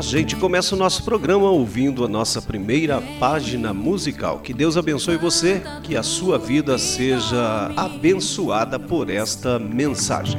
A gente começa o nosso programa ouvindo a nossa primeira página musical. Que Deus abençoe você, que a sua vida seja abençoada por esta mensagem.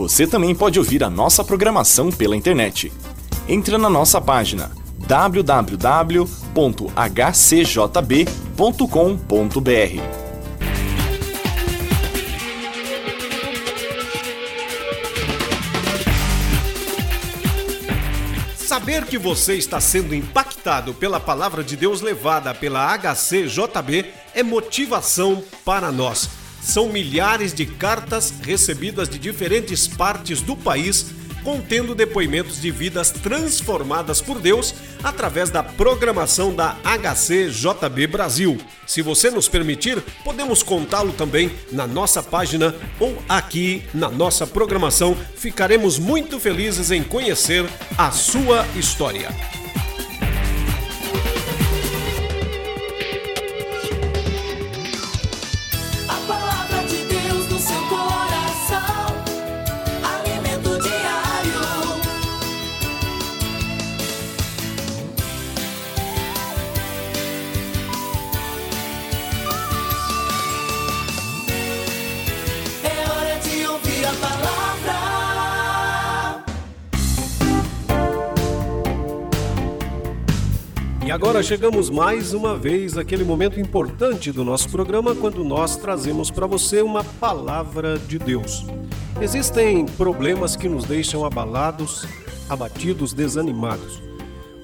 Você também pode ouvir a nossa programação pela internet. Entre na nossa página www.hcjb.com.br. Saber que você está sendo impactado pela palavra de Deus levada pela HCJB é motivação para nós. São milhares de cartas recebidas de diferentes partes do país contendo depoimentos de vidas transformadas por Deus através da programação da HCJB Brasil. Se você nos permitir, podemos contá-lo também na nossa página ou aqui na nossa programação. Ficaremos muito felizes em conhecer a sua história. E agora chegamos mais uma vez àquele momento importante do nosso programa quando nós trazemos para você uma palavra de Deus. Existem problemas que nos deixam abalados, abatidos, desanimados.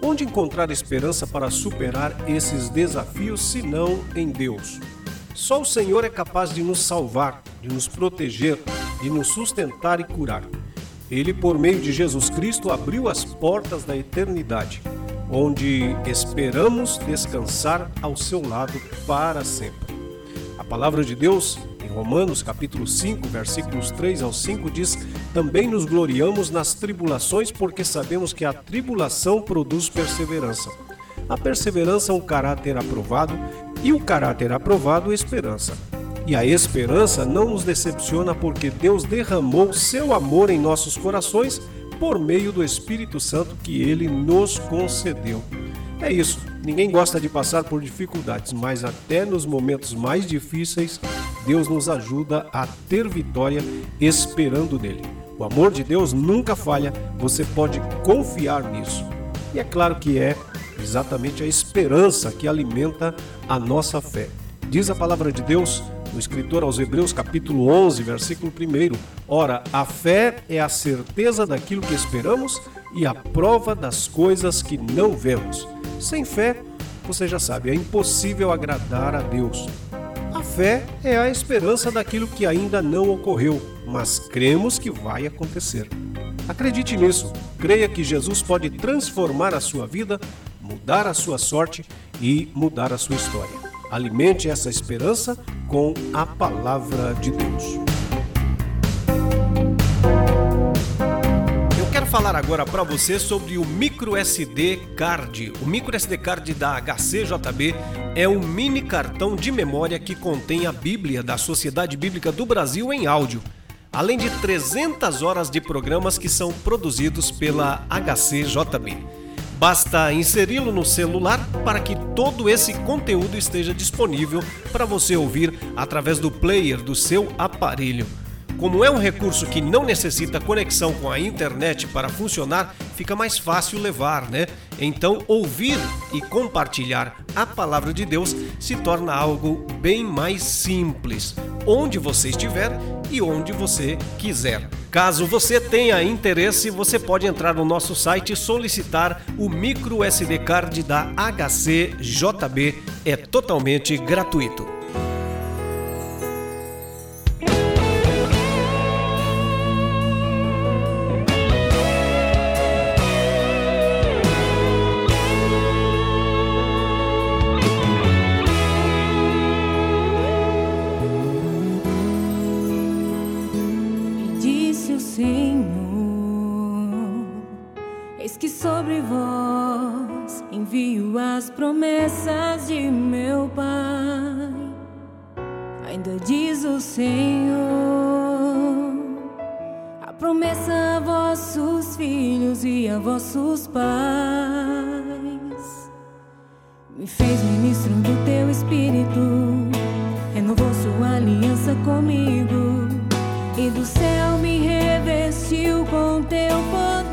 Onde encontrar esperança para superar esses desafios se não em Deus? Só o Senhor é capaz de nos salvar, de nos proteger, de nos sustentar e curar. Ele, por meio de Jesus Cristo, abriu as portas da eternidade, onde esperamos descansar ao seu lado para sempre. A palavra de Deus, em Romanos capítulo 5, versículos 3 ao 5 diz: "Também nos gloriamos nas tribulações, porque sabemos que a tribulação produz perseverança. A perseverança um caráter aprovado, e o caráter aprovado esperança. E a esperança não nos decepciona porque Deus derramou seu amor em nossos corações por meio do Espírito Santo que ele nos concedeu. É isso. Ninguém gosta de passar por dificuldades, mas até nos momentos mais difíceis, Deus nos ajuda a ter vitória esperando nele. O amor de Deus nunca falha, você pode confiar nisso. E é claro que é exatamente a esperança que alimenta a nossa fé. Diz a palavra de Deus no escritor aos Hebreus, capítulo 11, versículo 1. Ora, a fé é a certeza daquilo que esperamos e a prova das coisas que não vemos. Sem fé, você já sabe, é impossível agradar a Deus. A fé é a esperança daquilo que ainda não ocorreu, mas cremos que vai acontecer. Acredite nisso, creia que Jesus pode transformar a sua vida, mudar a sua sorte e mudar a sua história. Alimente essa esperança com a palavra de Deus. Eu quero falar agora para você sobre o micro SD Card. O micro SD Card da HCJB é um mini cartão de memória que contém a Bíblia da Sociedade Bíblica do Brasil em áudio, além de 300 horas de programas que são produzidos pela HCJB. Basta inseri-lo no celular para que todo esse conteúdo esteja disponível para você ouvir através do player do seu aparelho. Como é um recurso que não necessita conexão com a internet para funcionar, fica mais fácil levar, né? Então, ouvir e compartilhar a palavra de Deus se torna algo bem mais simples, onde você estiver e onde você quiser. Caso você tenha interesse, você pode entrar no nosso site e solicitar o micro SD card da HCJB. É totalmente gratuito. Disse o Senhor: Eis que sobre vós envio as promessas de meu Pai. Ainda diz o Senhor: A promessa a vossos filhos e a vossos pais. Me fez ministro do teu espírito, renovou sua aliança comigo e do céu me revestiu com teu poder.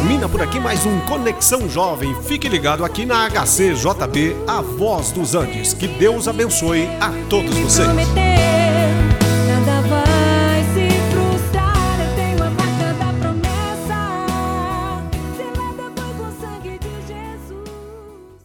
Termina por aqui mais um Conexão Jovem. Fique ligado aqui na HCJB, a voz dos Andes. Que Deus abençoe a todos vocês.